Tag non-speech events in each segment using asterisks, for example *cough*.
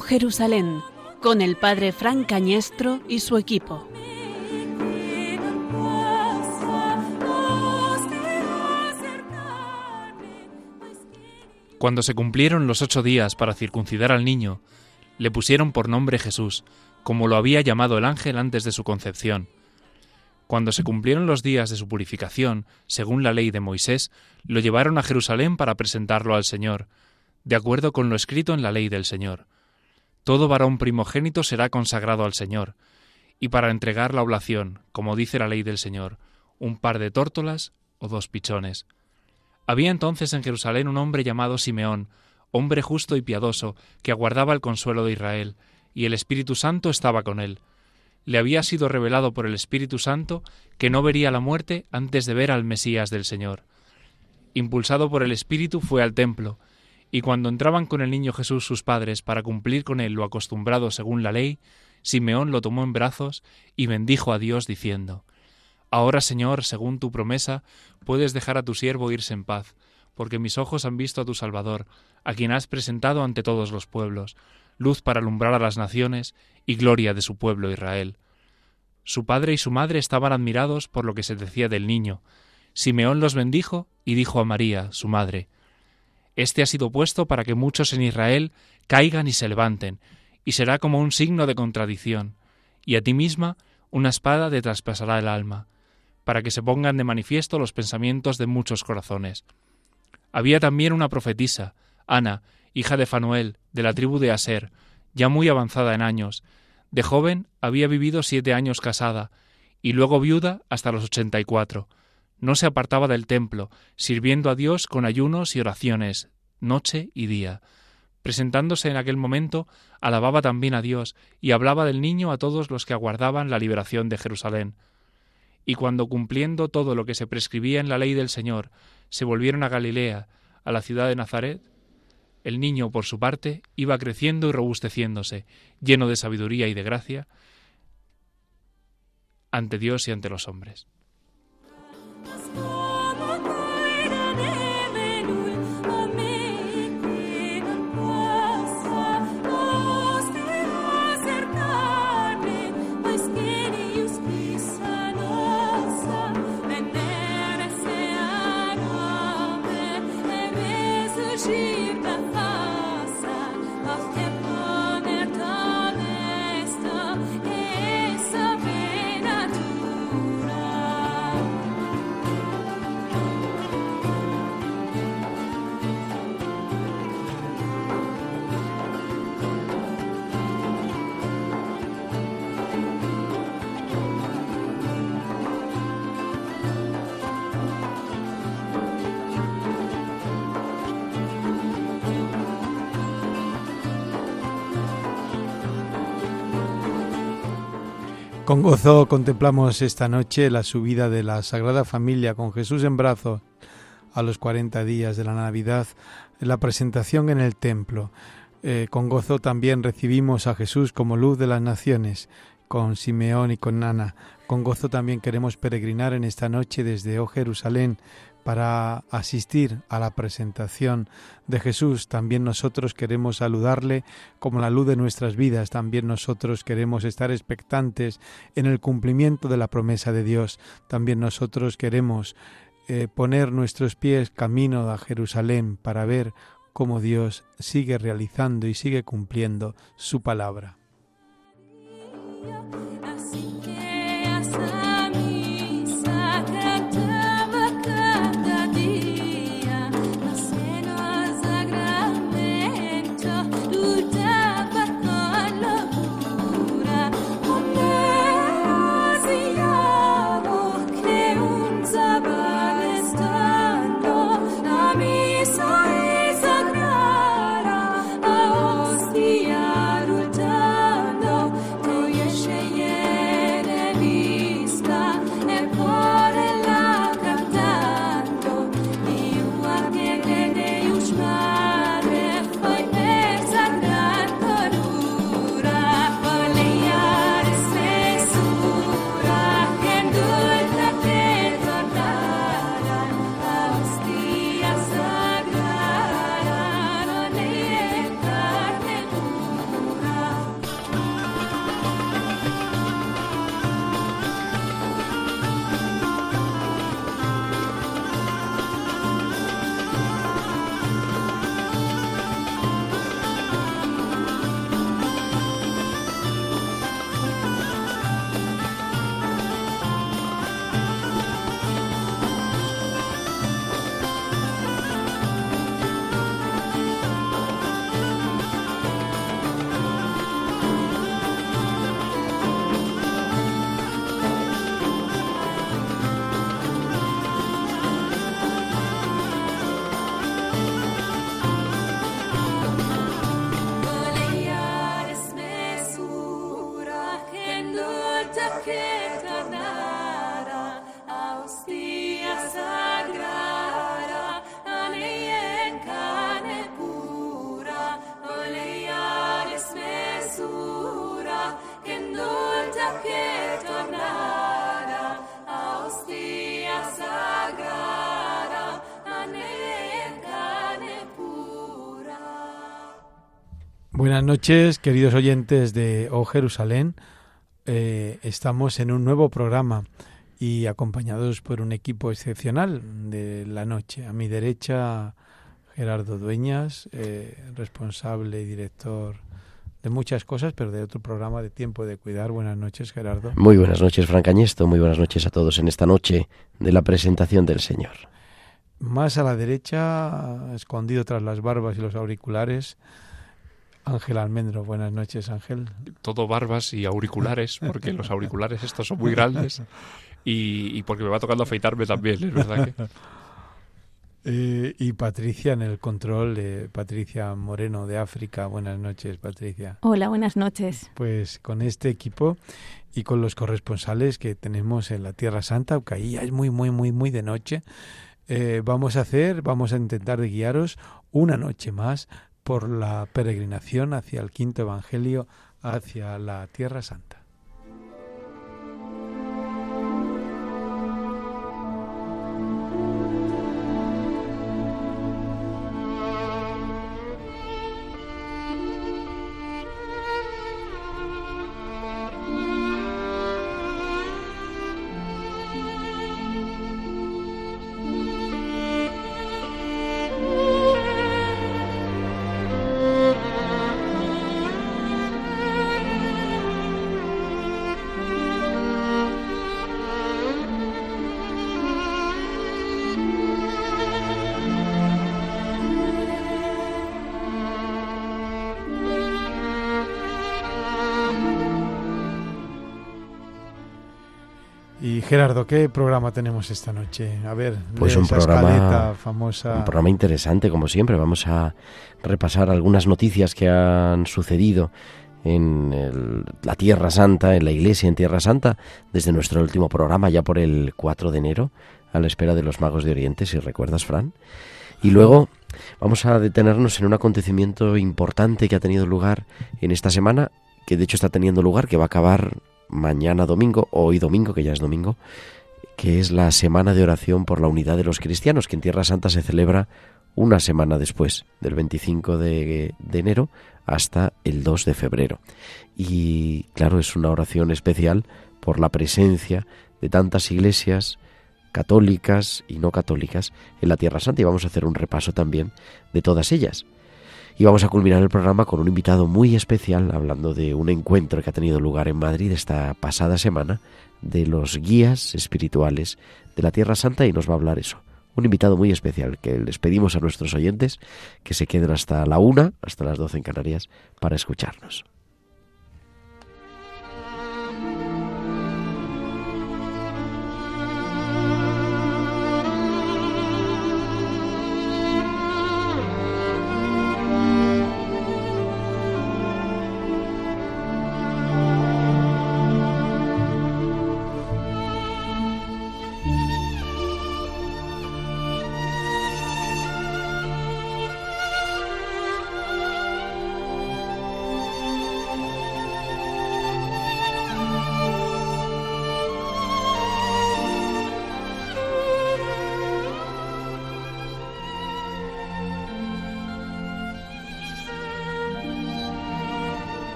Jerusalén con el padre Fran Cañestro y su equipo. Cuando se cumplieron los ocho días para circuncidar al niño, le pusieron por nombre Jesús, como lo había llamado el ángel antes de su concepción. Cuando se cumplieron los días de su purificación, según la ley de Moisés, lo llevaron a Jerusalén para presentarlo al Señor, de acuerdo con lo escrito en la ley del Señor. Todo varón primogénito será consagrado al Señor, y para entregar la oblación, como dice la ley del Señor, un par de tórtolas o dos pichones. Había entonces en Jerusalén un hombre llamado Simeón, hombre justo y piadoso, que aguardaba el consuelo de Israel, y el Espíritu Santo estaba con él. Le había sido revelado por el Espíritu Santo que no vería la muerte antes de ver al Mesías del Señor. Impulsado por el Espíritu fue al templo, y cuando entraban con el niño Jesús sus padres para cumplir con él lo acostumbrado según la ley, Simeón lo tomó en brazos y bendijo a Dios diciendo Ahora, Señor, según tu promesa, puedes dejar a tu siervo irse en paz, porque mis ojos han visto a tu Salvador, a quien has presentado ante todos los pueblos, luz para alumbrar a las naciones y gloria de su pueblo Israel. Su padre y su madre estaban admirados por lo que se decía del niño. Simeón los bendijo y dijo a María, su madre, Este ha sido puesto para que muchos en Israel caigan y se levanten, y será como un signo de contradicción, y a ti misma una espada te traspasará el alma para que se pongan de manifiesto los pensamientos de muchos corazones. Había también una profetisa, Ana, hija de Fanuel, de la tribu de Aser, ya muy avanzada en años. De joven había vivido siete años casada, y luego viuda hasta los ochenta y cuatro. No se apartaba del templo, sirviendo a Dios con ayunos y oraciones, noche y día. Presentándose en aquel momento, alababa también a Dios y hablaba del niño a todos los que aguardaban la liberación de Jerusalén. Y cuando cumpliendo todo lo que se prescribía en la ley del Señor, se volvieron a Galilea, a la ciudad de Nazaret, el niño, por su parte, iba creciendo y robusteciéndose, lleno de sabiduría y de gracia, ante Dios y ante los hombres. Con gozo contemplamos esta noche la subida de la Sagrada Familia con Jesús en brazos a los 40 días de la Navidad, la presentación en el templo. Eh, con gozo también recibimos a Jesús como luz de las naciones, con Simeón y con Ana. Con gozo también queremos peregrinar en esta noche desde Oh Jerusalén para asistir a la presentación de Jesús. También nosotros queremos saludarle como la luz de nuestras vidas. También nosotros queremos estar expectantes en el cumplimiento de la promesa de Dios. También nosotros queremos eh, poner nuestros pies camino a Jerusalén para ver cómo Dios sigue realizando y sigue cumpliendo su palabra. Buenas noches, queridos oyentes de O Jerusalén. Eh, estamos en un nuevo programa y acompañados por un equipo excepcional de la noche. A mi derecha, Gerardo Dueñas, eh, responsable y director de muchas cosas, pero de otro programa de Tiempo de Cuidar. Buenas noches, Gerardo. Muy buenas noches, Fran Cañesto. Muy buenas noches a todos en esta noche de la presentación del Señor. Más a la derecha, escondido tras las barbas y los auriculares, Ángel Almendro, buenas noches Ángel. Todo barbas y auriculares, porque los auriculares estos son muy grandes y, porque me va tocando afeitarme también, es verdad que... *laughs* Eh, y Patricia en el control, Patricia Moreno de África. Buenas noches, Patricia. Hola, buenas noches. Pues con este equipo y con los corresponsales que tenemos en la Tierra Santa, aunque ahí ya es muy, muy, muy, muy de noche, eh, vamos a hacer, vamos a intentar de guiaros una noche más por la peregrinación hacia el quinto Evangelio, hacia la Tierra Santa. Gerardo, ¿qué programa tenemos esta noche? A ver, pues un programa famosa. Un programa interesante, como siempre. Vamos a repasar algunas noticias que han sucedido en la Tierra Santa, en la Iglesia en Tierra Santa, desde nuestro último programa, ya por el 4 de enero, a la espera de los magos de Oriente, si recuerdas, Fran. Y luego vamos a detenernos en un acontecimiento importante que ha tenido lugar en esta semana, que de hecho está teniendo lugar, que va a acabar mañana domingo, hoy domingo, que ya es domingo, que es la Semana de Oración por la Unidad de los Cristianos, que en Tierra Santa se celebra una semana después, del 25 de, de, enero hasta el 2 de febrero. Y claro, es una oración especial por la presencia de tantas iglesias católicas y no católicas en la Tierra Santa y vamos a hacer un repaso también de todas ellas. Y vamos a culminar el programa con un invitado muy especial, hablando de un encuentro que ha tenido lugar en Madrid esta pasada semana, de los guías espirituales de la Tierra Santa, y nos va a hablar eso. Un invitado muy especial que les pedimos a nuestros oyentes que se queden hasta la una, hasta las doce en Canarias, para escucharnos.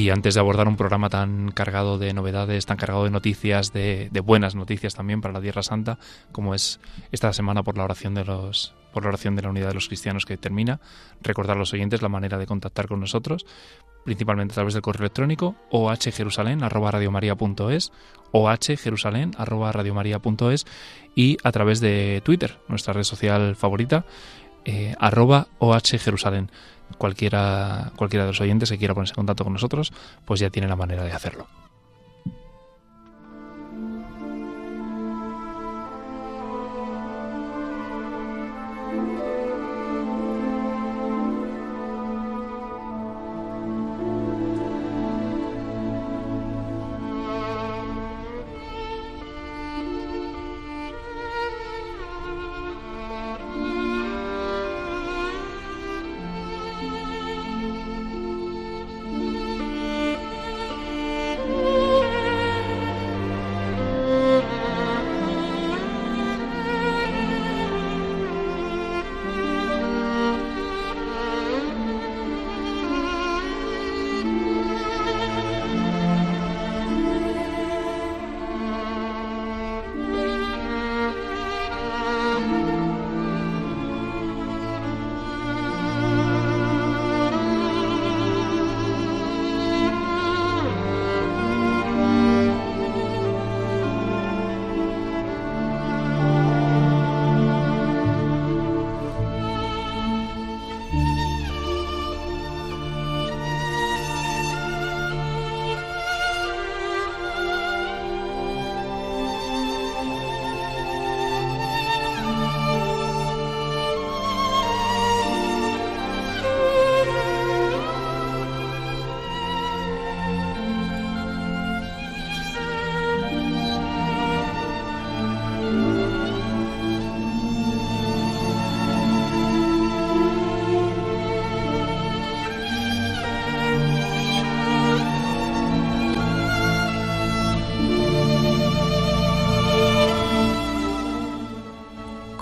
Y antes de abordar un programa tan cargado de novedades, tan cargado de noticias, de, buenas noticias también para la Tierra Santa, como es esta semana por la oración de los por la oración de la unidad de los cristianos que termina, recordar a los oyentes la manera de contactar con nosotros, principalmente a través del correo electrónico ohjerusalén@radiomaria.es, ohjerusalén@radiomaria.es y a través de Twitter, nuestra red social favorita, eh, arroba ohjerusalén cualquiera, cualquiera de los oyentes que quiera ponerse en contacto con nosotros, pues ya tiene la manera de hacerlo.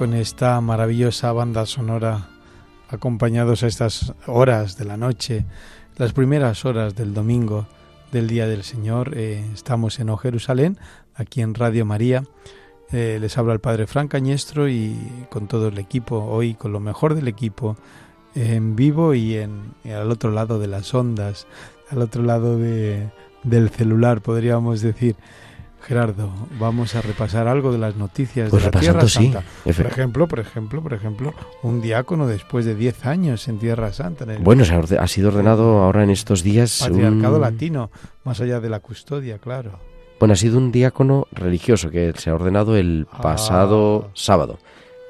Con esta maravillosa banda sonora, acompañados a estas horas de la noche, las primeras horas del domingo del Día del Señor. Eh, estamos en O Jerusalén, aquí en Radio María. Eh, les habla el Padre Fran Cañestro y con todo el equipo, hoy con lo mejor del equipo, en vivo y, en, al otro lado de las ondas, al otro lado de, del celular, podríamos decir. Gerardo, vamos a repasar algo de las noticias pues de la Tierra Santa. por ejemplo, por ejemplo, por ejemplo, un diácono después de 10 años en Tierra Santa. bueno, ha sido ordenado ahora en estos días. Patriarcado latino, más allá de la custodia, claro. Bueno, ha sido un diácono religioso que se ha ordenado el ah. pasado sábado,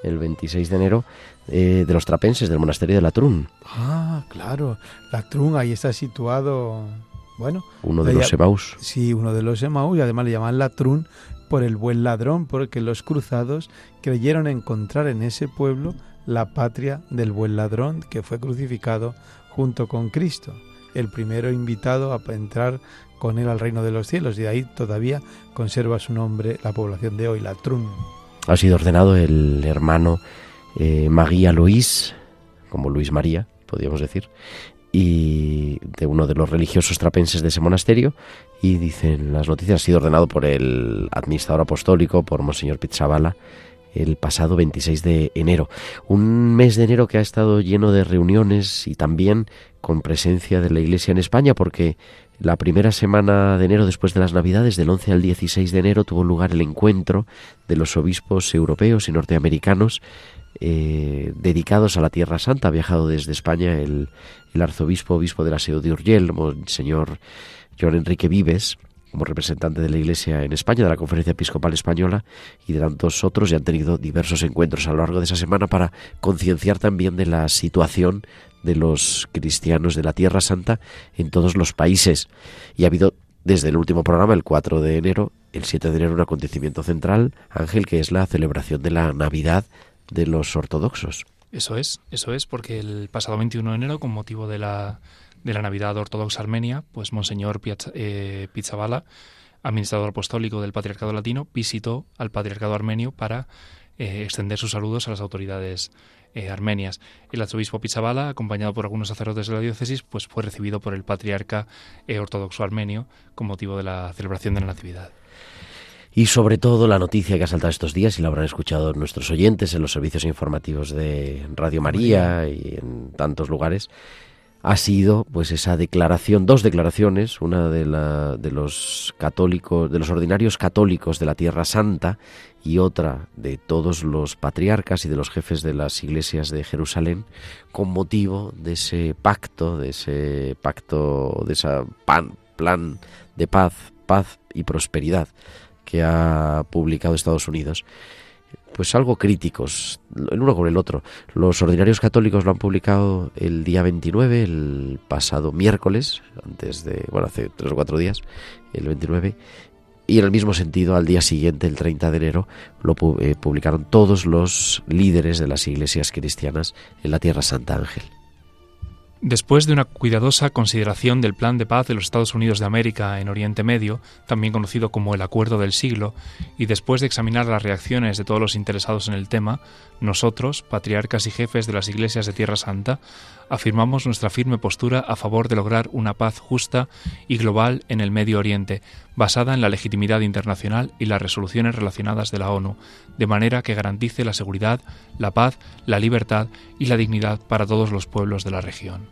el 26 de enero, eh, de los trapenses del monasterio de Latrun. Ah, claro. Latrun ahí está situado bueno, uno de los Emaús. Sí, uno de los Emaús, y además le llaman Latrún por el buen ladrón, porque los cruzados creyeron encontrar en ese pueblo la patria del buen ladrón que fue crucificado junto con Cristo, el primero invitado a entrar con él al reino de los cielos, y de ahí todavía conserva su nombre la población de hoy, Latrún. Ha sido ordenado el hermano eh, María Luis, como Luis María, podríamos decir, y de uno de los religiosos trapenses de ese monasterio y dicen las noticias ha sido ordenado por el administrador apostólico por Monseñor Pizzabala el pasado 26 de enero. Un mes de enero que ha estado lleno de reuniones y también con presencia de la Iglesia en España porque la primera semana de enero después de las Navidades, del 11 al 16 de enero, tuvo lugar el encuentro de los obispos europeos y norteamericanos eh, dedicados a la Tierra Santa. Ha viajado desde España el, arzobispo, obispo de la Seo de Urgel, señor John Enrique Vives, como representante de la Iglesia en España, de la Conferencia Episcopal Española y de tantos otros, y han tenido diversos encuentros a lo largo de esa semana para concienciar también de la situación de los cristianos de la Tierra Santa en todos los países. Y ha habido desde el último programa, el 4 de enero, el 7 de enero, un acontecimiento central, Ángel, que es la celebración de la Navidad de los ortodoxos. Eso es, eso es, porque el pasado 21 de enero, con motivo de la, de la Navidad Ortodoxa Armenia, pues Monseñor eh, Pizzabala, administrador apostólico del Patriarcado Latino, visitó al Patriarcado Armenio para eh, extender sus saludos a las autoridades eh, armenias. El arzobispo Pizzabala, acompañado por algunos sacerdotes de la diócesis, pues fue recibido por el patriarca ortodoxo armenio con motivo de la celebración de la Natividad. Y sobre todo la noticia que ha saltado estos días, y la habrán escuchado nuestros oyentes en los servicios informativos de Radio María y en tantos lugares, ha sido pues esa declaración, dos declaraciones, una de, la, de los católicos, de los ordinarios católicos de la Tierra Santa y otra de todos los patriarcas y de los jefes de las iglesias de Jerusalén, con motivo de ese pacto, de ese pacto, de ese plan de paz, paz y prosperidad que ha publicado Estados Unidos, pues algo críticos, el uno con el otro. Los ordinarios católicos lo han publicado el día 29, el pasado miércoles, antes de, bueno, hace tres o cuatro días, el 29, y en el mismo sentido, al día siguiente, el 30 de enero, lo eh, publicaron todos los líderes de las iglesias cristianas en la Tierra Santa Ángel. Después de una cuidadosa consideración del Plan de Paz de los Estados Unidos de América en Oriente Medio, también conocido como el Acuerdo del Siglo, y después de examinar las reacciones de todos los interesados en el tema, nosotros, patriarcas y jefes de las iglesias de Tierra Santa, afirmamos nuestra firme postura a favor de lograr una paz justa y global en el Medio Oriente, basada en la legitimidad internacional y las resoluciones relacionadas de la ONU, de manera que garantice la seguridad, la paz, la libertad y la dignidad para todos los pueblos de la región.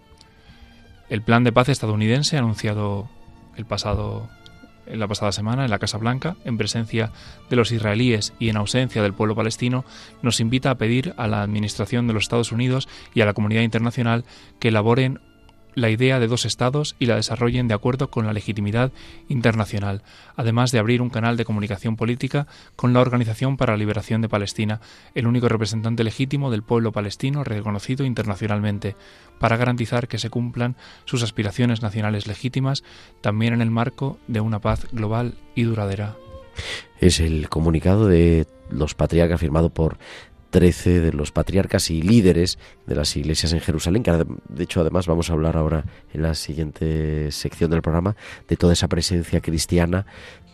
El plan de paz estadounidense anunciado el pasado en la pasada semana en la Casa Blanca, en presencia de los israelíes y en ausencia del pueblo palestino, nos invita a pedir a la Administración de los Estados Unidos y a la comunidad internacional que elaboren la idea de dos estados y la desarrollen de acuerdo con la legitimidad internacional, además de abrir un canal de comunicación política con la Organización para la Liberación de Palestina, el único representante legítimo del pueblo palestino reconocido internacionalmente, para garantizar que se cumplan sus aspiraciones nacionales legítimas también en el marco de una paz global y duradera. Es el comunicado de los patriarcas firmado por 13 de los patriarcas y líderes de las iglesias en Jerusalén, que de hecho además vamos a hablar ahora en la siguiente sección del programa de toda esa presencia cristiana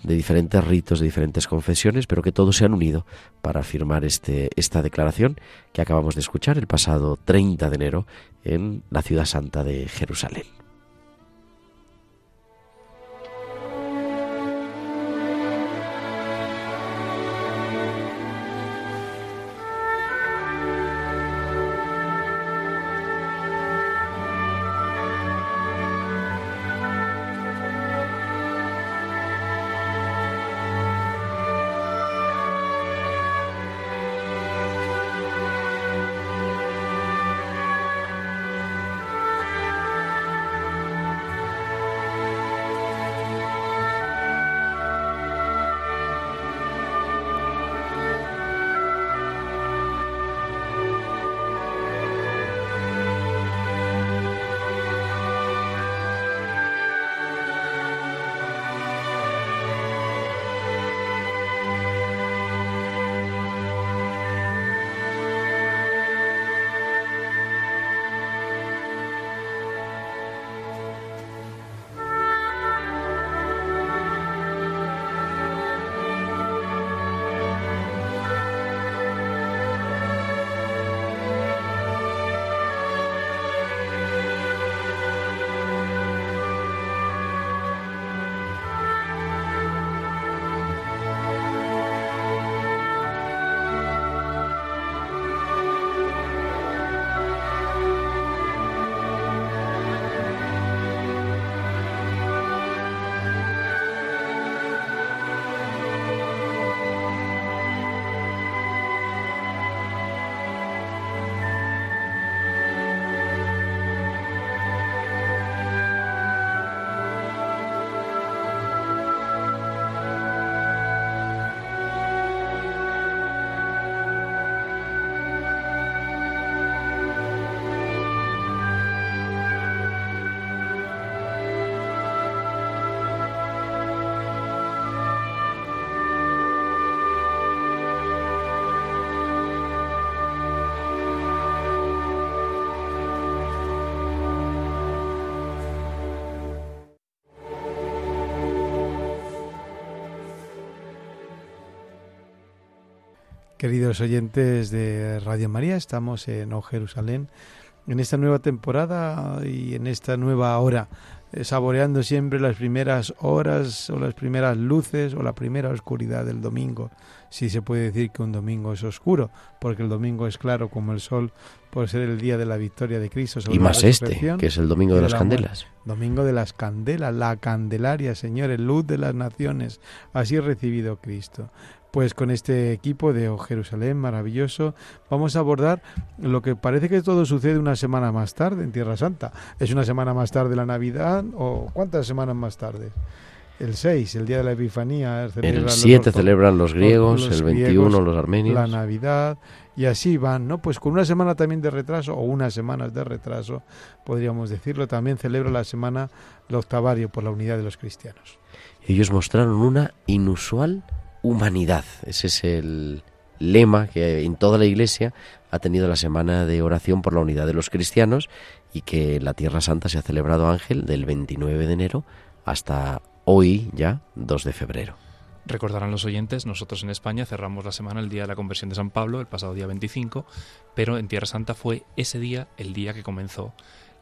de diferentes ritos, de diferentes confesiones, pero que todos se han unido para firmar este, esta declaración que acabamos de escuchar el pasado 30 de enero en la ciudad santa de Jerusalén. Queridos oyentes de Radio María, estamos en O Jerusalén en esta nueva temporada y en esta nueva hora, eh, saboreando siempre las primeras horas o las primeras luces o la primera oscuridad del domingo. Si se puede decir que un domingo es oscuro, porque el domingo es claro como el sol, por ser el día de la victoria de Cristo. y más este, que es el domingo de las candelas. Domingo de las candelas, la candelaria, Señor, el luz de las naciones. Así ha recibido Cristo pues con este equipo de Jerusalén maravilloso vamos a abordar lo que parece que todo sucede una semana más tarde en Tierra Santa. ¿Es una semana más tarde la Navidad o cuántas semanas más tarde? El 6, el día de la Epifanía. El 7 celebran los griegos, el 21 los armenios. La Navidad, y así van, ¿no? Pues con una semana también de retraso, o unas semanas de retraso, podríamos decirlo, también celebra la semana el octavario por la unidad de los cristianos. Ellos mostraron una inusual humanidad. Ese es el lema que en toda la Iglesia ha tenido la semana de oración por la unidad de los cristianos y que la Tierra Santa se ha celebrado Ángel del 29 de enero hasta hoy ya 2 de febrero. Recordarán los oyentes, nosotros en España cerramos la semana el día de la conversión de San Pablo, el pasado día 25, pero en Tierra Santa fue ese día el día que comenzó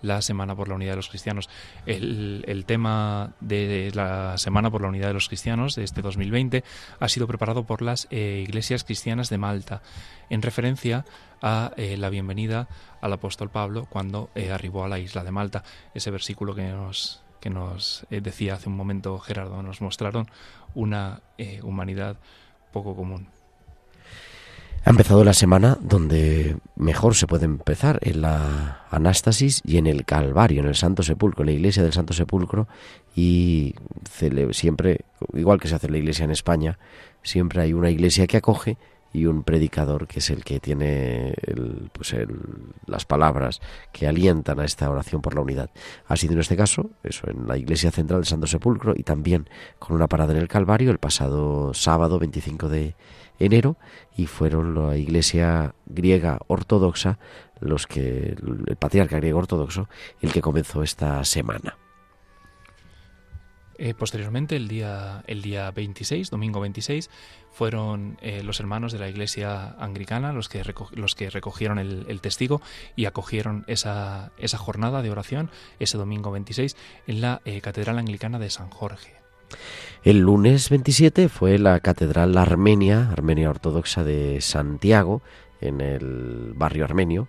la Semana por la Unidad de los Cristianos. El, tema de la Semana por la Unidad de los Cristianos de este 2020 ha sido preparado por las eh, iglesias cristianas de Malta, en referencia a eh, la bienvenida al apóstol Pablo cuando eh, arribó a la isla de Malta. Ese versículo que nos, que nos decía hace un momento Gerardo, nos mostraron una humanidad poco común. Ha empezado la semana donde mejor se puede empezar, en la Anástasis y en el Calvario, en el Santo Sepulcro, la iglesia del Santo Sepulcro, y siempre, igual que se hace la iglesia en España, siempre hay una iglesia que acoge y un predicador que es el que tiene pues las palabras que alientan a esta oración por la unidad. Ha sido en este caso, eso, en la iglesia central del Santo Sepulcro y también con una parada en el Calvario el pasado sábado 25 de enero y fueron la iglesia griega ortodoxa los que el patriarca griego ortodoxo el que comenzó esta semana. Eh, posteriormente, el día, el día 26, domingo 26, fueron eh, los hermanos de la Iglesia Anglicana los que, los que recogieron el, testigo y acogieron esa, esa jornada de oración ese domingo 26 en la eh, Catedral Anglicana de San Jorge. El lunes 27 fue la Catedral Armenia, Armenia Ortodoxa de Santiago, en el barrio armenio,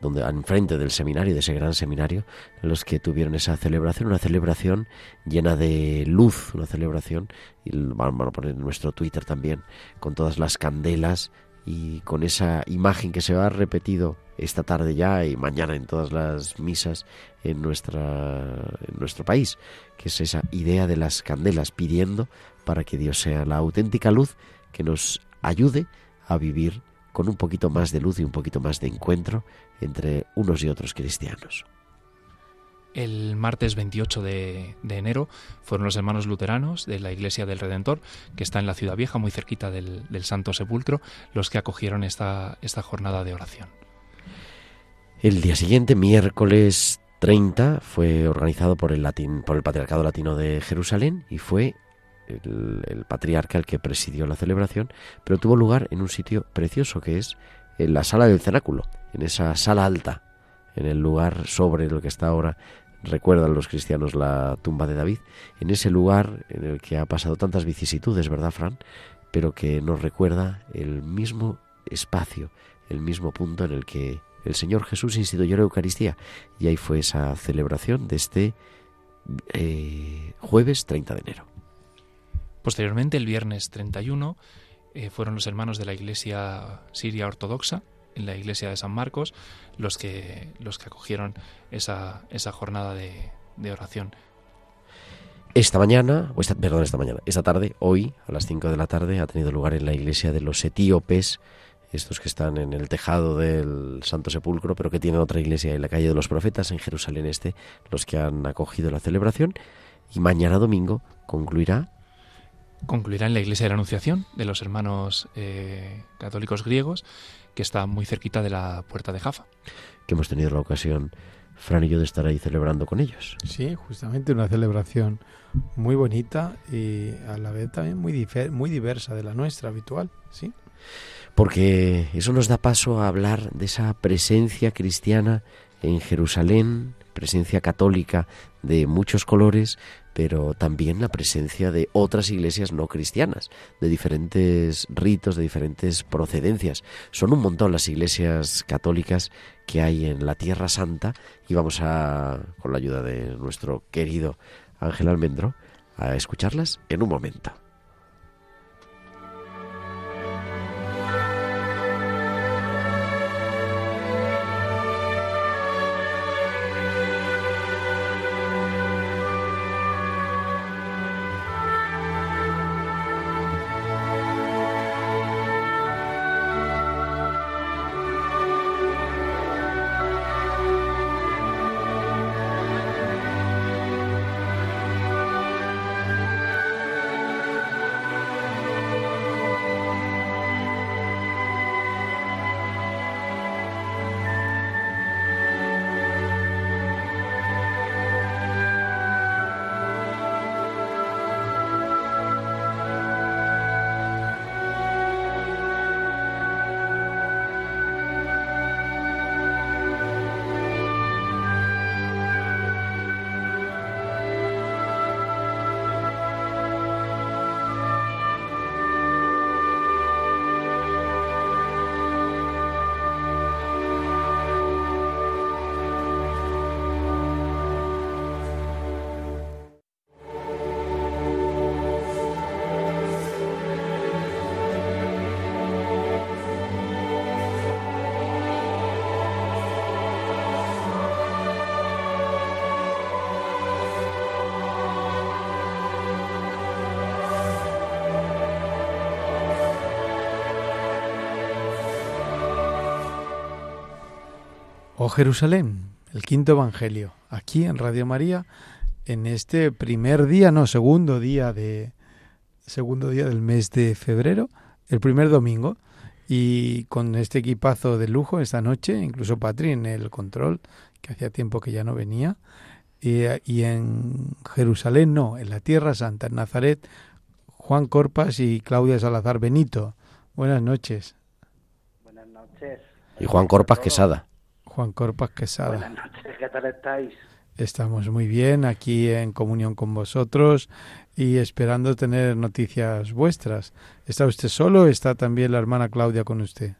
donde enfrente del seminario, de ese gran seminario, los que tuvieron esa celebración, una celebración llena de luz, una celebración, y vamos a poner en nuestro Twitter también, con todas las candelas y con esa imagen que se va repetido esta tarde ya y mañana en todas las misas en, nuestra, en nuestro país, que es esa idea de las candelas pidiendo para que Dios sea la auténtica luz que nos ayude a vivir con un poquito más de luz y un poquito más de encuentro entre unos y otros cristianos. El martes 28 de, enero fueron los hermanos luteranos de la Iglesia del Redentor, que está en la Ciudad Vieja, muy cerquita del, Santo Sepulcro, los que acogieron esta, esta jornada de oración. El día siguiente, miércoles 30, fue organizado por el, por el Patriarcado Latino de Jerusalén y fue el, patriarca el que presidió la celebración, pero tuvo lugar en un sitio precioso que es en la sala del cenáculo, en esa sala alta, en el lugar sobre lo que está ahora, recuerdan los cristianos la tumba de David, en ese lugar en el que ha pasado tantas vicisitudes, ¿verdad, Fran? Pero que nos recuerda el mismo espacio, el mismo punto en el que el Señor Jesús instituyó la Eucaristía. Y ahí fue esa celebración de este eh, jueves 30 de enero. Posteriormente, el viernes 31, eh, fueron los hermanos de la Iglesia Siria Ortodoxa, en la Iglesia de San Marcos, los que, los que acogieron esa, esa jornada de, oración. Esta mañana, o esta, perdón, esta mañana, esta tarde, hoy, a las 5 de la tarde, ha tenido lugar en la iglesia de los etíopes, estos que están en el tejado del Santo Sepulcro, pero que tienen otra iglesia en la calle de los Profetas, en Jerusalén Este, los que han acogido la celebración. Y mañana domingo concluirá concluirá en la iglesia de la Anunciación de los hermanos eh, católicos griegos, que está muy cerquita de la puerta de Jaffa. Que hemos tenido la ocasión, Fran y yo, de estar ahí celebrando con ellos. Sí, justamente una celebración muy bonita y a la vez también muy, muy diversa de la nuestra habitual, ¿sí? Porque eso nos da paso a hablar de esa presencia cristiana en Jerusalén, presencia católica de muchos colores, pero también la presencia de otras iglesias no cristianas, de diferentes ritos, de diferentes procedencias. Son un montón las iglesias católicas que hay en la Tierra Santa y vamos a, con la ayuda de nuestro querido Ángel Almendro, a escucharlas en un momento. Jerusalén, el quinto Evangelio, aquí en Radio María, en este primer día, no, segundo día de segundo día del mes de febrero, el primer domingo, y con este equipazo de lujo esta noche, incluso Patri en el control, que hacía tiempo que ya no venía, y, y en Jerusalén no, en la Tierra Santa, en Nazaret, Juan Corpas y Claudia Salazar Benito. Buenas noches. Buenas noches. Y Juan Corpas Quesada. Juan Corpas Quesada. Buenas noches, ¿qué tal estáis? Estamos muy bien aquí en comunión con vosotros y esperando tener noticias vuestras. ¿Está usted solo o está también la hermana Claudia con usted?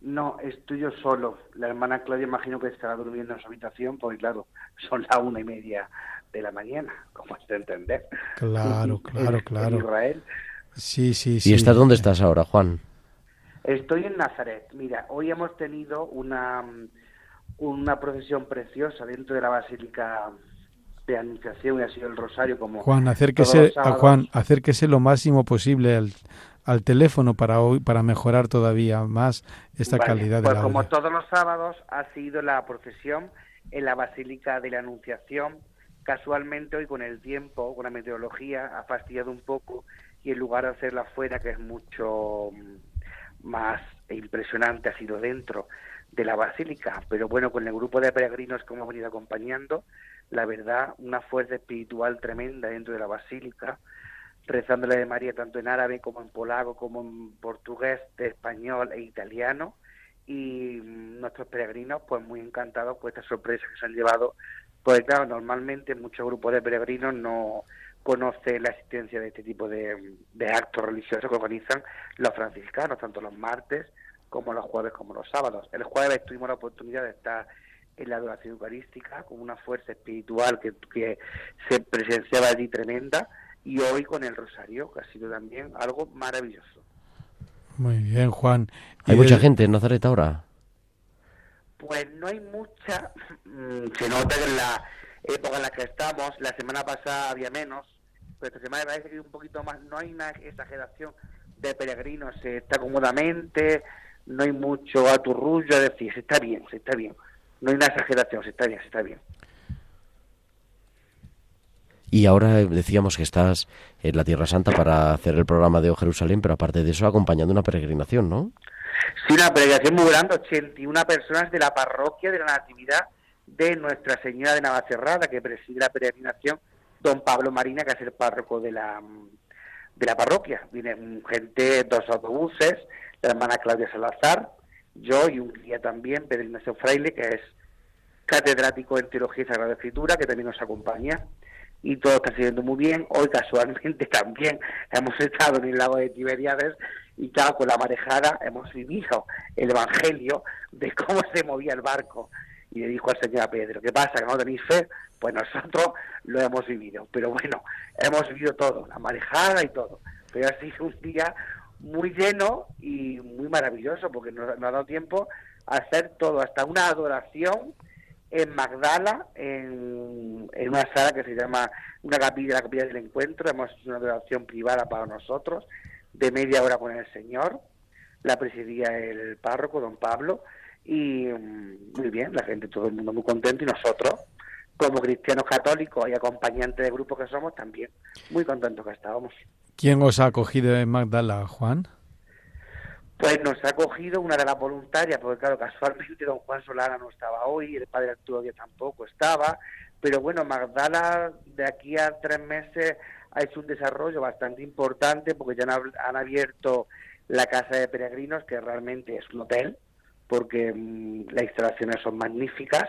No, estoy yo solo. La hermana Claudia imagino que estará durmiendo en su habitación, porque claro, son las una y media de la mañana, como es de entender. Claro, claro, *laughs* claro. En Israel. Sí, sí, sí. ¿Y estás dónde estás ahora, Juan? Estoy en Nazaret. Mira, hoy hemos tenido una una procesión preciosa dentro de la Basílica de Anunciación y ha sido el Rosario como Juan, acérquese, a Juan, acérquese lo máximo posible al, al teléfono para hoy para mejorar todavía más esta calidad pues de como todos los sábados ha sido la procesión en la Basílica de la Anunciación. Casualmente hoy con el tiempo con la meteorología ha fastidiado un poco y en lugar de hacerla afuera que es mucho más impresionante ha sido dentro de la basílica, pero bueno, con el grupo de peregrinos que hemos venido acompañando, la verdad, una fuerza espiritual tremenda dentro de la basílica, rezándole de María tanto en árabe como en polaco, como en portugués, español e italiano, y nuestros peregrinos pues muy encantados por esta sorpresa que se han llevado, porque claro, normalmente muchos grupos de peregrinos no conocen la existencia de este tipo de, de actos religiosos que organizan los franciscanos, tanto los martes como los jueves como los sábados. El jueves tuvimos la oportunidad de estar en la adoración eucarística con una fuerza espiritual que, que se presenciaba allí tremenda y hoy con el rosario, que ha sido también algo maravilloso. Muy bien, Juan. ¿Hay mucha gente en Nazaret ahora? Pues no hay mucha. Mm, se nota que en la época en la que estamos, la semana pasada había menos, pero esta semana parece que hay un poquito más. No hay una exageración de peregrinos, se está cómodamente, no hay mucho aturrullo, es decir, se está bien, se está bien. No hay una exageración, se está bien, se está bien. Y ahora decíamos que estás en la Tierra Santa para hacer el programa de O Jerusalén, pero aparte de eso, acompañando una peregrinación, ¿no? Sí, una peregrinación muy grande, 81 personas de la parroquia de la Natividad de Nuestra Señora de Navacerrada, que preside la peregrinación, don Pablo Marina, que es el párroco de la, de la parroquia. Vienen gente, dos autobuses, la hermana Claudia Salazar, yo y un guía también, Pedro Ignacio Fraile, que es catedrático en Teología y Sagrada Escritura, que también nos acompaña. Y todo está siguiendo muy bien. Hoy casualmente *laughs* también hemos estado en el lago de Tiberiades y claro, con la marejada hemos vivido el Evangelio de cómo se movía el barco. Y le dijo al Señor Pedro, ¿qué pasa? ¿Que no tenéis fe? Pues nosotros lo hemos vivido. Pero bueno, hemos vivido todo, la marejada y todo. Pero ha sido un día muy lleno y muy maravilloso, porque nos, ha dado tiempo a hacer todo, hasta una adoración en Magdala, en, una sala que se llama una capilla, la capilla del encuentro, hemos hecho una adoración privada para nosotros, de media hora con el Señor, la presidía el párroco, don Pablo, y mm, muy bien, la gente, todo el mundo muy contento, y nosotros, como cristianos católicos y acompañantes de grupo que somos, también muy contentos que estábamos. ¿Quién os ha acogido en Magdala, Juan? Pues nos ha acogido una de las voluntarias, porque claro, casualmente don Juan Solana no estaba hoy, el padre Arturo Díaz tampoco estaba, pero bueno, Magdala de aquí a tres meses ha hecho un desarrollo bastante importante porque ya han, abierto la casa de peregrinos, que realmente es un hotel, porque mm, las instalaciones son magníficas,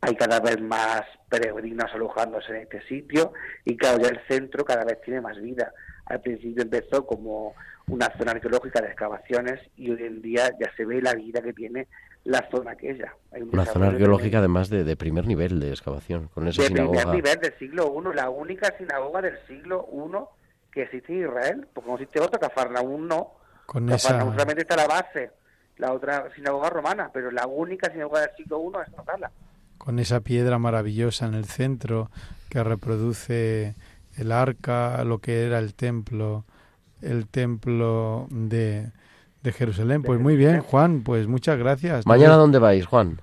hay cada vez más peregrinos alojándose en este sitio y claro, ya el centro cada vez tiene más vida. Al principio empezó como una zona arqueológica de excavaciones y hoy en día ya se ve la vida que tiene la zona aquella. Hay una zona arqueológica además de, primer nivel de excavación, con esa de sinagoga. primer nivel del siglo I, la única sinagoga del siglo I que existe en Israel, porque no existe otra, Cafarnaúm no. Con Cafarnaúm solamente está la base, la otra sinagoga romana, pero la única sinagoga del siglo I es Magdala con esa piedra maravillosa en el centro que reproduce el arca, lo que era el templo, el templo de, de Jerusalén. Pues muy bien, Juan, pues muchas gracias. ¿Mañana dónde vais, Juan?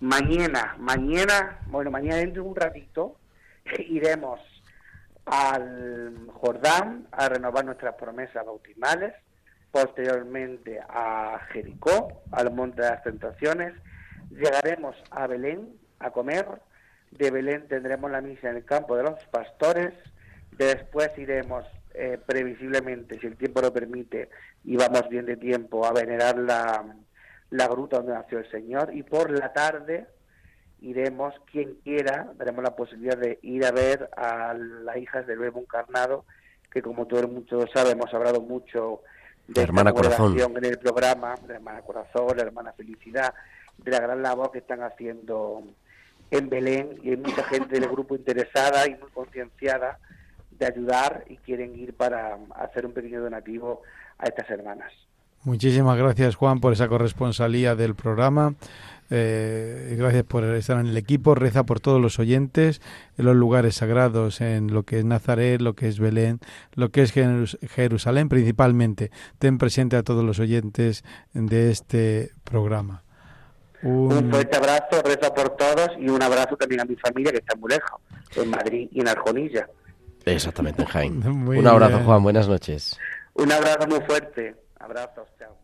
Mañana, mañana, bueno, mañana dentro de un ratito, *laughs* iremos al Jordán a renovar nuestras promesas bautismales, posteriormente a Jericó, al Monte de las Tentaciones, llegaremos a Belén a comer, de Belén tendremos la misa en el campo de los pastores, después iremos eh, previsiblemente, si el tiempo lo permite, y vamos bien de tiempo, a venerar la, la gruta donde nació el Señor, y por la tarde iremos, quien quiera, daremos la posibilidad de ir a ver a las hijas del Nuevo Encarnado, que como todos muchos sabe, hemos hablado mucho de la hermana corazón. en el programa, de la hermana corazón, la hermana felicidad, de la gran labor que están haciendo en Belén y hay mucha gente del grupo interesada y muy concienciada de ayudar y quieren ir para hacer un pequeño donativo a estas hermanas. Muchísimas gracias Juan por esa corresponsalía del programa. Eh, gracias por estar en el equipo. Reza por todos los oyentes en los lugares sagrados, en lo que es Nazaret, lo que es Belén, lo que es Jerusalén principalmente. Ten presente a todos los oyentes de este programa. Un... fuerte abrazo, reza por todos y un abrazo también a mi familia que está muy lejos, en Madrid y en Arjonilla. Exactamente, en Jaén. *laughs* un abrazo, Juan, buenas noches. Un abrazo muy fuerte. Abrazos, chao.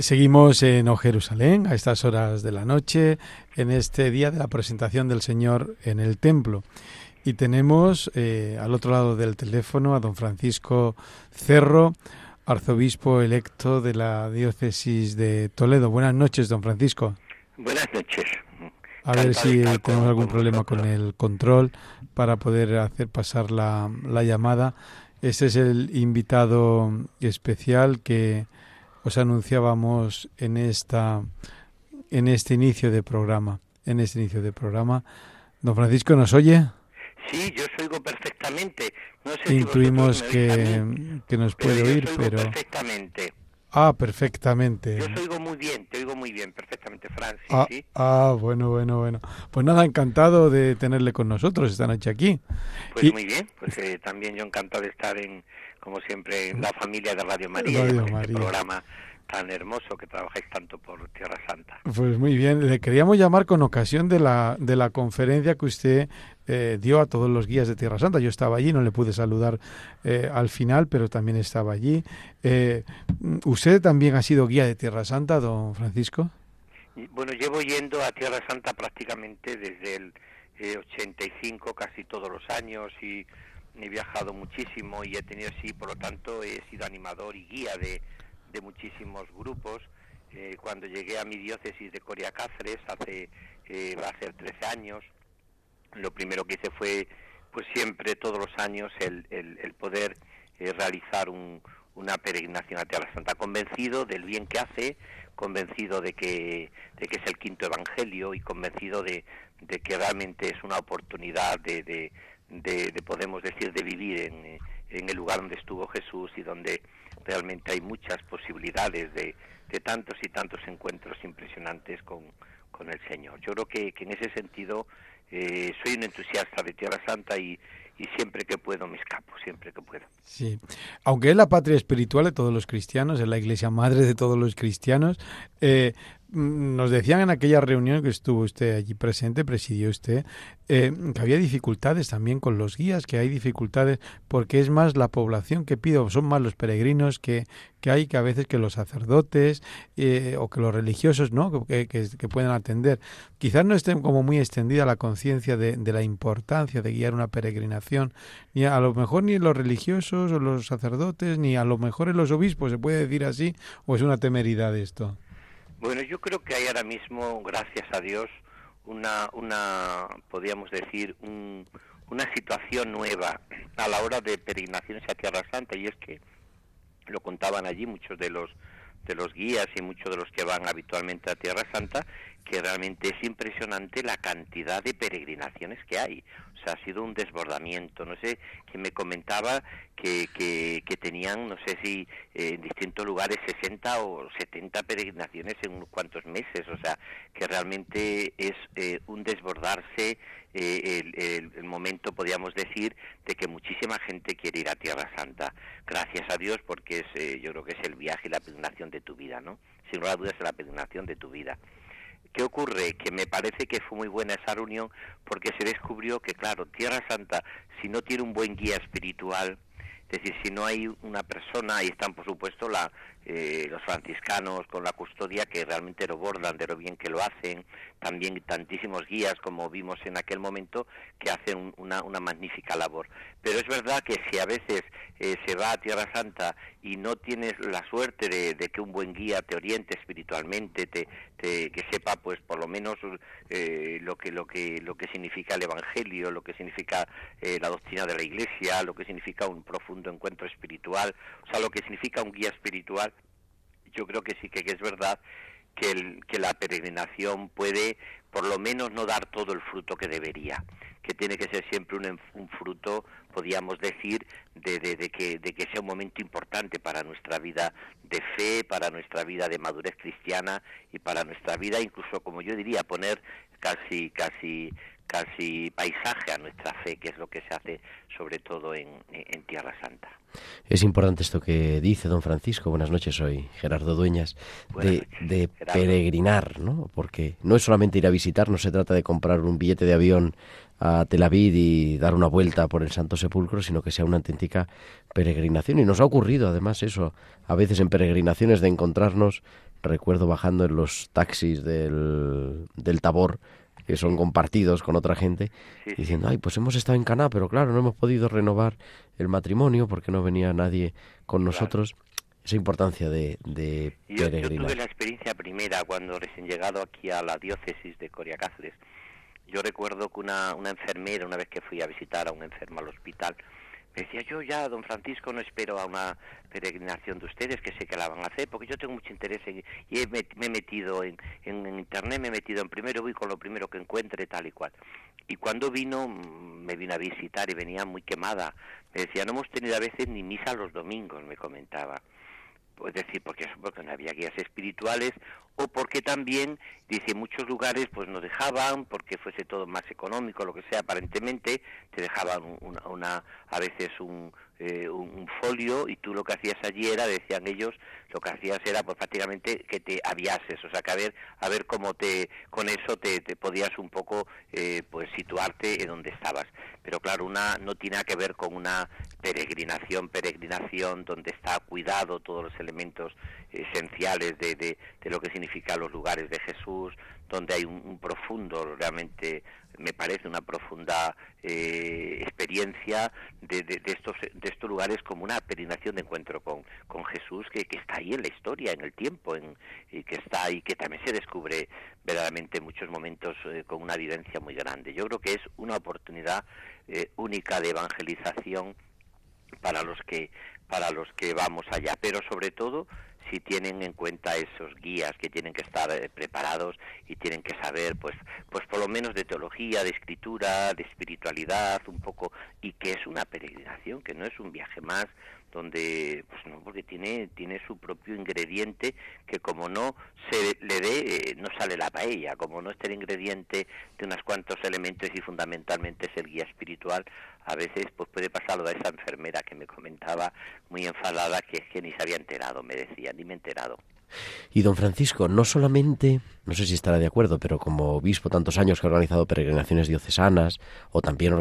Seguimos en O Jerusalén a estas horas de la noche, en este día de la presentación del Señor en el templo. Y tenemos eh, al otro lado del teléfono a don Francisco Cerro, arzobispo electo de la diócesis de Toledo. Buenas noches, don Francisco. Buenas noches. A ver si tenemos algún problema con el control para poder hacer pasar la, la llamada. Este es el invitado especial que os anunciábamos en esta en este inicio de programa, en este inicio de programa. Don Francisco, ¿nos oye? Sí, yo os oigo perfectamente. Intuimos que, que, nos puede oír, pero perfectamente. Ah, perfectamente. Yo te oigo muy bien, te oigo muy bien, perfectamente, Francis. Ah, ¿sí? ah, bueno, bueno, bueno. Pues nada, encantado de tenerle con nosotros esta noche aquí. Pues muy bien, pues eh, también yo encantado de estar en, como siempre, en la familia de Radio María, Radio María. este programa tan hermoso que trabajáis tanto por Tierra Santa. Pues muy bien, le queríamos llamar con ocasión de la, de la conferencia que usted eh, dio a todos los guías de Tierra Santa. Yo estaba allí, no le pude saludar eh, al final, pero también estaba allí. Eh, ¿Usted también ha sido guía de Tierra Santa, don Francisco? Bueno, llevo yendo a Tierra Santa prácticamente desde el eh, 85, casi todos los años, y he viajado muchísimo y he tenido, sí, por lo tanto, he sido animador y guía de, de muchísimos grupos. Eh, cuando llegué a mi diócesis de Coria Cáceres, hace, eh, va a ser 13 años, lo primero que hice fue, pues siempre, todos los años, el, el, el poder eh, realizar un, una peregrinación a Tierra Santa, convencido del bien que hace, convencido de que, de que es el quinto evangelio y convencido de, de que realmente es una oportunidad de, de, de podemos decir, de vivir en, en el lugar donde estuvo Jesús y donde realmente hay muchas posibilidades de, de tantos y tantos encuentros impresionantes con, con el Señor. Yo creo que, que en ese sentido eh, soy un entusiasta de Tierra Santa y, y siempre que puedo me escapo, siempre que puedo. Sí, aunque es la patria espiritual de todos los cristianos, es la iglesia madre de todos los cristianos, eh, nos decían en aquella reunión que estuvo usted allí presente, presidió usted, eh, que había dificultades también con los guías, que hay dificultades porque es más la población que pide, o son más los peregrinos que, que hay que a veces que los sacerdotes eh, o que los religiosos no que, que, puedan atender. Quizás no esté como muy extendida la conciencia de, de la importancia de guiar una peregrinación, ni a, a lo mejor ni los religiosos o los sacerdotes, ni a lo mejor en los obispos, se puede decir así, o es una temeridad esto. Bueno, yo creo que hay ahora mismo, gracias a Dios, una, una podríamos decir, un, una situación nueva a la hora de peregrinaciones a Tierra Santa, y es que lo contaban allí muchos de los de los guías y muchos de los que van habitualmente a Tierra Santa, que realmente es impresionante la cantidad de peregrinaciones que hay. O sea, ha sido un desbordamiento. No sé, que me comentaba que, que, que tenían, no sé si eh, en distintos lugares 60 o 70 peregrinaciones en unos cuantos meses. O sea, que realmente es eh, un desbordarse eh, el, el, momento, podríamos decir, de que muchísima gente quiere ir a Tierra Santa. Gracias a Dios, porque es, eh, yo creo que es el viaje y la peregrinación de tu vida, ¿no? Sin lugar a dudas es la peregrinación de tu vida. ¿Qué ocurre? Que me parece que fue muy buena esa reunión porque se descubrió que, claro, Tierra Santa, si no tiene un buen guía espiritual, es decir, si no hay una persona, ahí están por supuesto la, eh, los franciscanos con la custodia que realmente lo bordan de lo bien que lo hacen, también tantísimos guías como vimos en aquel momento que hacen una, una magnífica labor. Pero es verdad que si a veces eh, se va a Tierra Santa y no tienes la suerte de, que un buen guía te oriente espiritualmente, te, te, que sepa pues por lo menos eh, lo que lo que lo que significa el Evangelio, lo que significa eh, la doctrina de la Iglesia, lo que significa un profundo encuentro espiritual, o sea, lo que significa un guía espiritual, yo creo que sí que, es verdad que, el, que la peregrinación puede por lo menos no dar todo el fruto que debería, que tiene que ser siempre un, un fruto, podríamos decir, de, de, de, que, de que sea un momento importante para nuestra vida de fe, para nuestra vida de madurez cristiana y para nuestra vida, incluso, como yo diría, poner casi, casi, casi paisaje a nuestra fe, que es lo que se hace sobre todo en, en Tierra Santa. Es importante esto que dice don Francisco. Buenas noches, soy Gerardo Dueñas. De, de peregrinar, ¿no? Porque no es solamente ir a visitar, no se trata de comprar un billete de avión a Tel Aviv y dar una vuelta por el Santo Sepulcro, sino que sea una auténtica peregrinación. Y nos ha ocurrido, además, eso, a veces en peregrinaciones de encontrarnos, recuerdo bajando en los taxis del, del Tabor, que son compartidos con otra gente, sí, diciendo, ay, pues hemos estado en Caná, pero claro, no hemos podido renovar el matrimonio porque no venía nadie con nosotros. Claro. Esa importancia de, de yo. Yo tuve la experiencia primera cuando recién llegado aquí a la diócesis de Coria Cáceres. Yo recuerdo que una, una enfermera, una vez que fui a visitar a un enfermo al hospital, decía yo ya, don Francisco, no espero a una peregrinación de ustedes, que sé que la van a hacer, porque yo tengo mucho interés en, y he, me, me, he metido en, en, en, internet, me he metido en primero, voy con lo primero que encuentre, tal y cual. Y cuando vino, me vino a visitar y venía muy quemada. Me decía, no hemos tenido a veces ni misa los domingos, me comentaba. Es decir, porque, porque no había guías espirituales o porque también, dice, muchos lugares pues no dejaban, porque fuese todo más económico, lo que sea, aparentemente, te dejaban una, a veces un, eh, un, folio y tú lo que hacías allí era, decían ellos, lo que hacías era pues prácticamente que te aviases, o sea, que a ver, a ver cómo te, con eso te, te podías un poco eh, pues situarte en donde estabas. Pero claro, una no tiene que ver con una peregrinación, peregrinación donde está cuidado todos los elementos esenciales de, de, de lo que significa los lugares de Jesús, donde hay un, profundo, realmente me parece una profunda eh, experiencia de, de, estos, de estos lugares como una peregrinación de encuentro con, con Jesús que, que, está ahí en la historia, en el tiempo, en, y que está ahí, que también se descubre verdaderamente en muchos momentos eh, con una vivencia muy grande. Yo creo que es una oportunidad eh, única de evangelización para los que para los que vamos allá, pero sobre todo si tienen en cuenta esos guías que tienen que estar eh, preparados y tienen que saber pues pues por lo menos de teología, de escritura, de espiritualidad un poco y que es una peregrinación, que no es un viaje más donde pues no porque tiene tiene su propio ingrediente que como no se le dé eh, no sale la paella. Como no está el ingrediente de unos cuantos elementos y fundamentalmente es el guía espiritual a veces pues puede pasar lo de esa enfermera que me comentaba muy enfadada que es que ni se había enterado me decía ni me he enterado. Y don Francisco, no solamente, no sé si estará de acuerdo, pero como obispo tantos años que ha organizado peregrinaciones diocesanas o también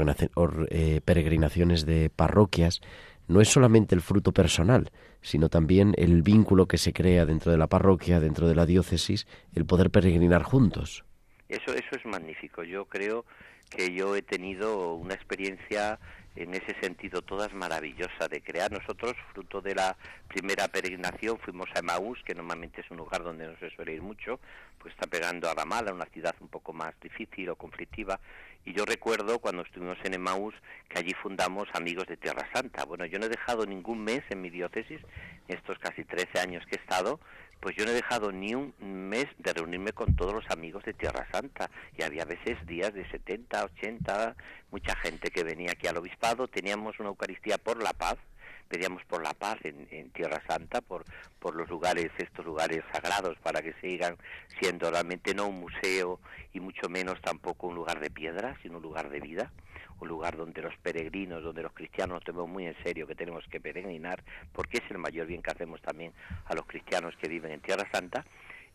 eh, peregrinaciones de parroquias, no es solamente el fruto personal, sino también el vínculo que se crea dentro de la parroquia, dentro de la diócesis, el poder peregrinar juntos. Eso, eso es magnífico. Yo creo que yo he tenido una experiencia en ese sentido todas maravillosa de crear. Nosotros, fruto de la primera peregrinación, fuimos a Emaús, que normalmente es un lugar donde no se suele ir mucho, pues está pegando a Ramala, una ciudad un poco más difícil o conflictiva. Y yo recuerdo cuando estuvimos en Emaús que allí fundamos Amigos de Tierra Santa. Bueno, yo no he dejado ningún mes en mi diócesis, estos casi 13 años que he estado, pues yo no he dejado ni un mes de reunirme con todos los amigos de Tierra Santa. Y había veces días de 70, 80, mucha gente que venía aquí al obispado. Teníamos una Eucaristía por la paz, pedíamos por la paz en, Tierra Santa, por, por los lugares, estos lugares sagrados, para que sigan siendo realmente no un museo y mucho menos tampoco un lugar de piedra, sino un lugar de vida un lugar donde los peregrinos, donde los cristianos nos tenemos muy en serio que tenemos que peregrinar, porque es el mayor bien que hacemos también a los cristianos que viven en Tierra Santa,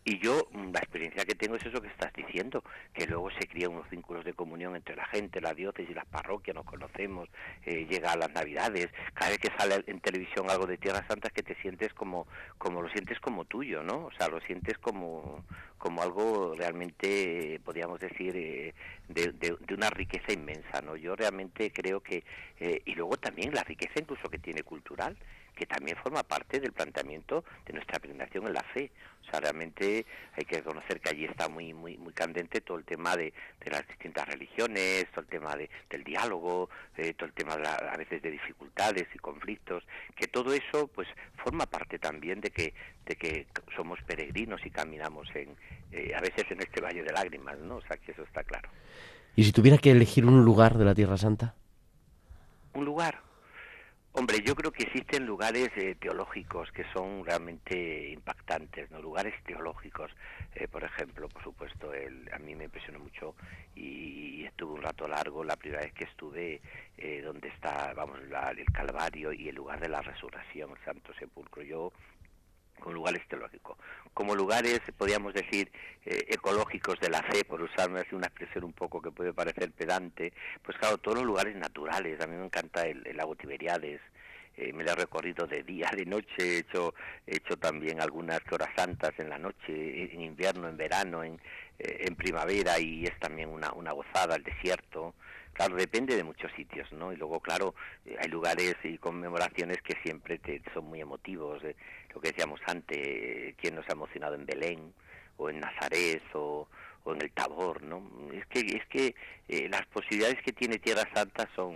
y yo, mm, la experiencia que tengo es eso que estás diciendo, que luego se crían unos vínculos de comunión entre la gente, la diócesis y las parroquias, nos conocemos, eh, llega a las navidades, cada vez que sale en televisión algo de Tierra Santa es que te sientes como, como lo sientes como tuyo, ¿no? O sea, lo sientes como, como algo realmente, podríamos decir, eh, de, de, una riqueza inmensa, ¿no? Yo realmente creo que, eh, y luego también la riqueza incluso que tiene cultural, que también forma parte del planteamiento de nuestra peregrinación en la fe. O sea, realmente hay que reconocer que allí está muy muy muy candente todo el tema de, de las distintas religiones, todo el tema de, del diálogo, eh, todo el tema de a veces de dificultades y conflictos, que todo eso pues forma parte también de que de que somos peregrinos y caminamos en eh, a veces en este valle de lágrimas, ¿no? O sea, que eso está claro. ¿Y si tuviera que elegir un lugar de la Tierra Santa? Un lugar, Hombre, yo creo que existen lugares eh, teológicos que son realmente impactantes, ¿no? Lugares teológicos, eh, por ejemplo, por supuesto, el, a mí me impresionó mucho y, estuve un rato largo la primera vez que estuve eh, donde está, vamos, el Calvario y el lugar de la resurrección, el Santo Sepulcro. Yo con lugares teológicos, como lugares, podríamos decir, eh, ecológicos de la fe, por usar una expresión un poco que puede parecer pedante, pues claro, todos los lugares naturales, a mí me encanta el, lago Tiberiades, eh, me lo he recorrido de día, de noche, he hecho, he hecho también algunas horas santas en la noche, en invierno, en verano, en, eh, primavera y es también una, una gozada, el desierto, Claro, depende de muchos sitios, ¿no? Y luego, claro, eh, hay lugares y conmemoraciones que siempre te, son muy emotivos. Eh, lo que decíamos antes, eh, quién nos ha emocionado en Belén o en Nazaret o, o en el Tabor, ¿no? Es que es que las posibilidades que tiene Tierra Santa son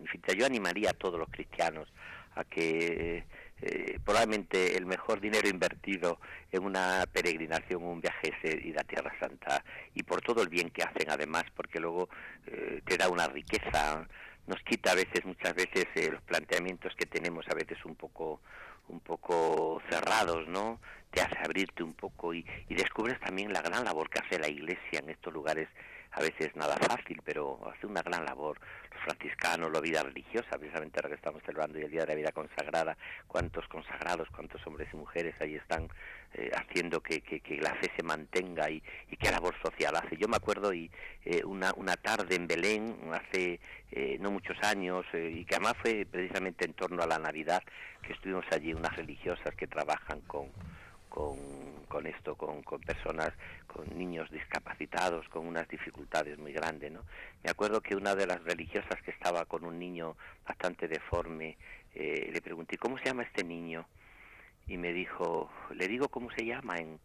infinitas. Yo animaría a todos los cristianos a que eh, probablemente el mejor dinero invertido en una peregrinación, un viaje es ir a Tierra Santa y por todo el bien que hacen además, porque luego eh, te da una riqueza, nos quita a veces, muchas veces, eh, los planteamientos que tenemos a veces un poco un poco cerrados, ¿no? Te hace abrirte un poco y, y descubres también la gran labor que hace la Iglesia en estos lugares a veces nada fácil, pero hace una gran labor. Los franciscanos, la vida religiosa, precisamente ahora que estamos celebrando el Día de la Vida Consagrada, cuántos consagrados, cuántos hombres y mujeres ahí están eh, haciendo que, que, la fe se mantenga y, y, qué labor social hace. Yo me acuerdo y, eh, una, una tarde en Belén, hace eh, no muchos años, y que además fue precisamente en torno a la Navidad, que estuvimos allí unas religiosas que trabajan con con, con esto, con, con, personas, con niños discapacitados, con unas dificultades muy grandes, ¿no? Me acuerdo que una de las religiosas que estaba con un niño bastante deforme, eh, le pregunté, ¿cómo se llama este niño? Y me dijo, le digo cómo se llama en,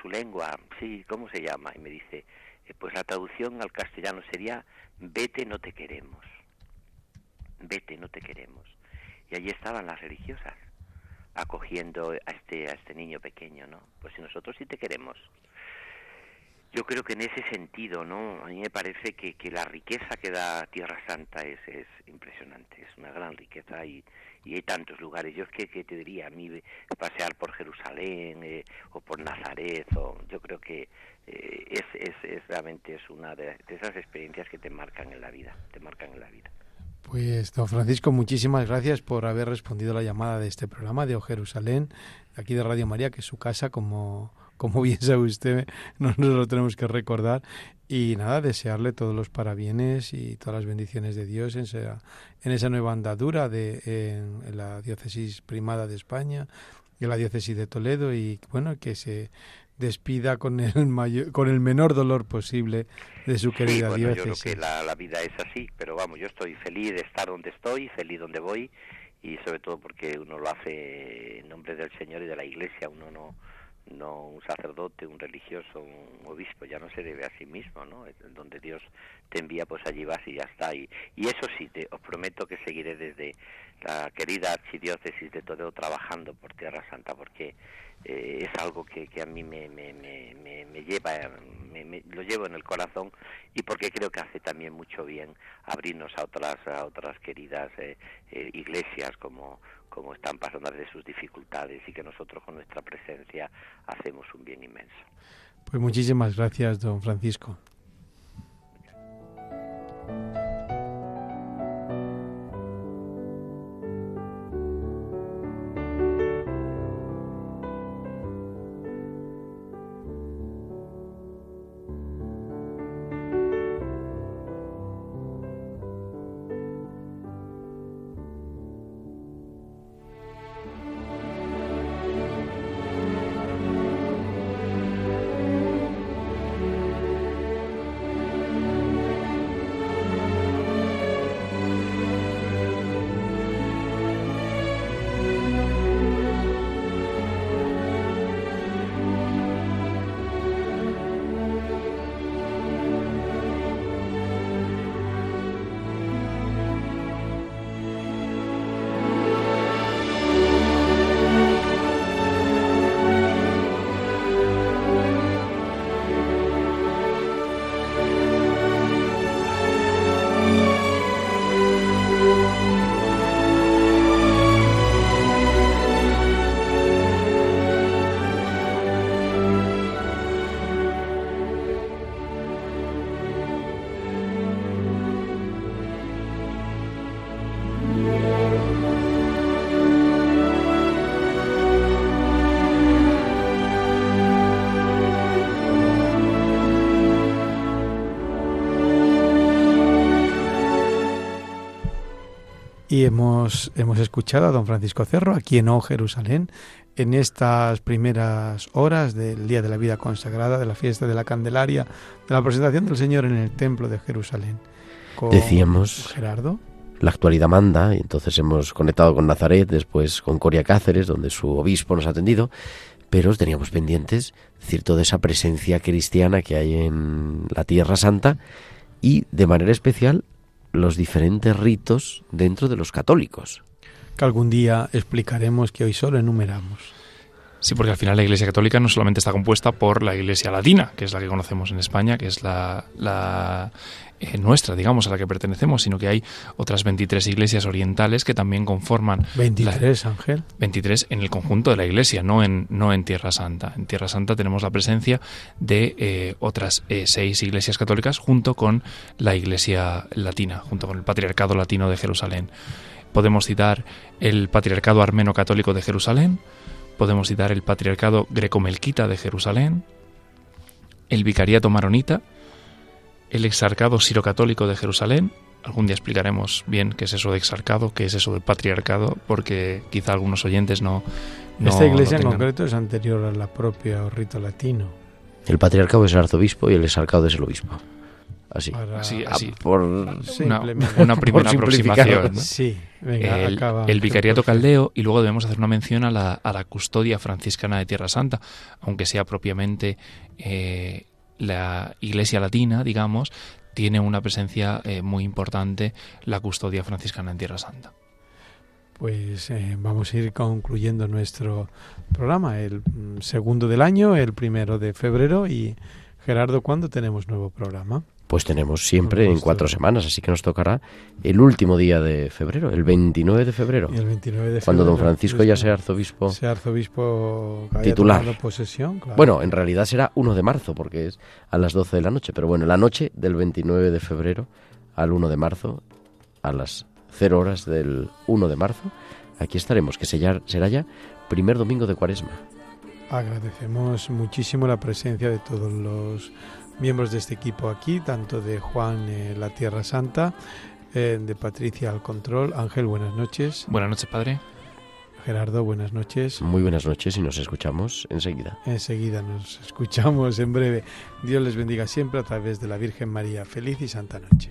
su lengua, sí, ¿cómo se llama? Y me dice, eh, pues la traducción al castellano sería, vete, no te queremos, vete, no te queremos. Y allí estaban las religiosas acogiendo a este a este niño pequeño, ¿no? Pues si nosotros sí te queremos. Yo creo que en ese sentido, ¿no? A mí me parece que, que la riqueza que da Tierra Santa es, es impresionante, es una gran riqueza y, y hay tantos lugares. Yo es que, te diría, a mí pasear por Jerusalén eh, o por Nazaret, o, yo creo que eh, es, es, es, realmente es una de esas experiencias que te marcan en la vida, te marcan en la vida. Pues, don Francisco, muchísimas gracias por haber respondido a la llamada de este programa de O Jerusalén, aquí de Radio María, que es su casa, como, como *laughs* bien sabe usted, no nos lo tenemos que recordar. Y nada, desearle todos los parabienes y todas las bendiciones de Dios en esa, en esa nueva andadura de, en, la diócesis primada de España y en la diócesis de Toledo y bueno, que se despida con el *laughs* mayor, con el menor dolor posible de su querida sí, bueno, Yo creo que la, la, vida es así, pero vamos, yo estoy feliz de estar donde estoy, feliz donde voy y sobre todo porque uno lo hace en nombre del Señor y de la Iglesia, uno no no un sacerdote, un religioso, un obispo, ya no se debe a sí mismo, ¿no? Donde Dios te envía, pues allí vas y ya está. Y, y eso sí, te, os prometo que seguiré desde la querida archidiócesis de Toledo trabajando por Tierra Santa, porque eh, es algo que, que, a mí me, me, me, me lleva, lo llevo en el corazón y porque creo que hace también mucho bien abrirnos a otras, a otras queridas eh, eh, iglesias como, como están pasando de sus dificultades y que nosotros con nuestra presencia hacemos un bien inmenso. Pues muchísimas gracias, don Francisco. Y hemos, hemos escuchado a don Francisco Cerro aquí en O Jerusalén, en estas primeras horas del Día de la Vida Consagrada, de la fiesta de la Candelaria, de la presentación del Señor en el Templo de Jerusalén. Decíamos, Gerardo. La actualidad manda, y entonces hemos conectado con Nazaret, después con Coria Cáceres, donde su obispo nos ha atendido, pero teníamos pendientes, cierto, de esa presencia cristiana que hay en la Tierra Santa y de manera especial los diferentes ritos dentro de los católicos. Que algún día explicaremos que hoy solo enumeramos. Sí, porque al final la Iglesia Católica no solamente está compuesta por la Iglesia Latina, que es la que conocemos en España, que es la, la eh, nuestra, digamos, a la que pertenecemos, sino que hay otras 23 iglesias orientales que también conforman... 23, Ángel. 23 en el conjunto de la iglesia, no en, no en Tierra Santa. En Tierra Santa tenemos la presencia de eh, otras eh, seis iglesias católicas junto con la iglesia latina, junto con el Patriarcado Latino de Jerusalén. Podemos citar el Patriarcado Armeno Católico de Jerusalén, podemos citar el Patriarcado Greco-Melquita de Jerusalén, el Vicariato Maronita, el Exarcado Sirocatólico de Jerusalén. Algún día explicaremos bien qué es eso de exarcado, qué es eso del patriarcado, porque quizá algunos oyentes no. Esta iglesia en concreto es anterior a la propia rito latino. El patriarcado es el arzobispo y el exarcado es el obispo. Así, así, así. por una, una primera aproximación. Sí, el, vicariato caldeo y luego debemos hacer una mención a la, a la custodia franciscana de Tierra Santa, aunque sea propiamente eh, la Iglesia Latina, digamos, tiene una presencia eh, muy importante la custodia franciscana en Tierra Santa. Pues eh, vamos a ir concluyendo nuestro programa, el mm, segundo del año, el primero de febrero y Gerardo, ¿cuándo tenemos nuevo programa? Pues tenemos siempre en cuatro semanas, así que nos tocará el último día de febrero, el 29 de febrero. el 29 de febrero cuando don Francisco ya sea arzobispo. Sea arzobispo titular. posesión. Bueno, en realidad será 1 de marzo, porque es a las 12 de la noche. Pero bueno, la noche del 29 de febrero al 1 de marzo, a las 0 horas del 1 de marzo, aquí estaremos, que será ya primer domingo de cuaresma. Agradecemos muchísimo la presencia de todos los miembros de este equipo aquí, tanto de Juan eh, La Tierra Santa, eh, de Patricia al Control. Ángel, buenas noches. Buenas noches, padre. Gerardo, buenas noches. Muy buenas noches y nos escuchamos enseguida. Enseguida nos escuchamos en breve. Dios les bendiga siempre a través de la Virgen María. Feliz y santa noche.